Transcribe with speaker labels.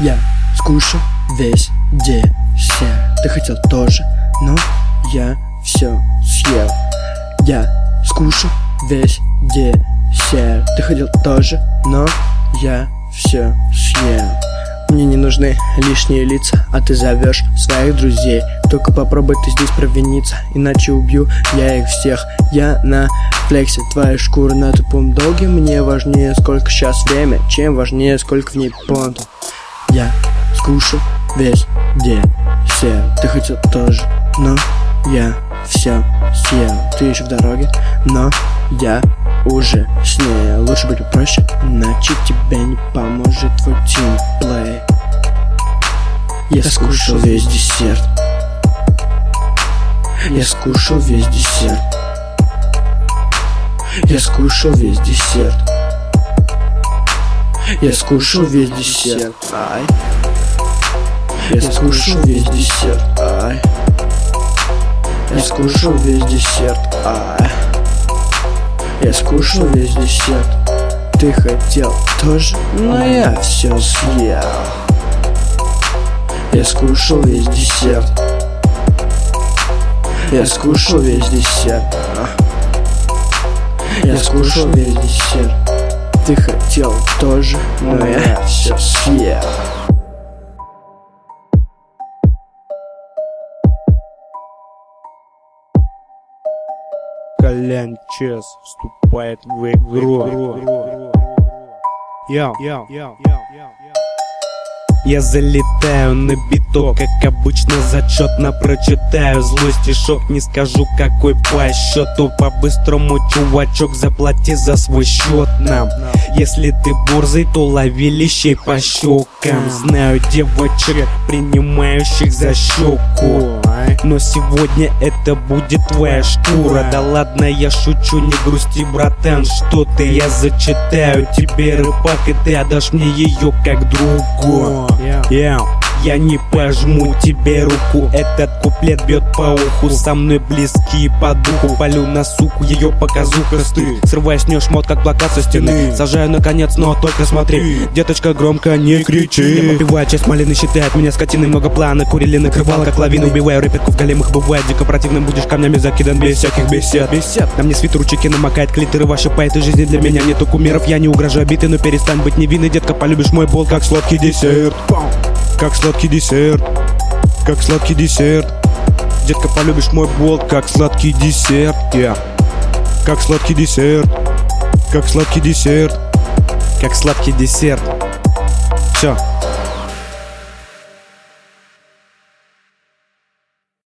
Speaker 1: Я скушал весь десерт. Ты хотел тоже, но я все съел. Я скушал весь десерт. Ты хотел тоже, но я все съел. Мне не нужны лишние лица, а ты зовешь своих друзей. Только попробуй ты здесь провиниться, иначе убью я их всех. Я на флексе, твоя шкура на тупом долге. Мне важнее, сколько сейчас время, чем важнее, сколько в ней понтов Я скушал весь десерт Ты хотел тоже, но я все съел. Ты еще в дороге, но я уже с ней Лучше быть попроще, иначе тебе не поможет твой тимплей. Я скушал весь десерт. Я скушал весь десерт. Я скушал весь десерт Я скушал весь десерт Ай. Я скушал весь десерт Ай. Я скушал весь десерт Ай. Я скушал весь десерт. Ты хотел тоже, но я все съел. Я скушал весь десерт. Я скушал весь десерт Я скушал весь десерт Ты хотел тоже, но я все съел.
Speaker 2: Колян Чес вступает в игру. Йо, йо, йо, йо, я залетаю на биток, как обычно зачетно прочитаю Злой стишок, не скажу какой по счету. По-быстрому, чувачок, заплати за свой счет нам. Если ты борзый, то лови лещей по щекам Знаю девочек, принимающих за щеку но сегодня это будет твоя шкура. Да ладно, я шучу, не грусти, братан Что ты, я зачитаю тебе рыбак И ты отдашь мне ее как другу. Yeah. Я не пожму тебе руку. Этот куплет бьет по уху Со мной близкие по духу. Полю на суку, ее показуха стыд Срывая с нее шмот, как плакат со стены. Сажаю наконец, но только смотри. Деточка, громко не кричи. Я попиваю часть малины, считает меня скотиной. Много плана, курили, накрывала, как лавина Убиваю рэперку в големах, бывает Дико противным будешь камнями закидан без всяких бесед. Бесед. На мне свитер ручейки намокает, клитеры ваши по этой жизни Для меня нету кумиров, я не угрожаю биты Но перестань быть невинной, детка, полюбишь мой бол, как сладкий десерт как сладкий десерт, как сладкий десерт. Детка, полюбишь мой болт, как сладкий десерт yeah. Как сладкий десерт, как сладкий десерт. Как сладкий десерт. Все,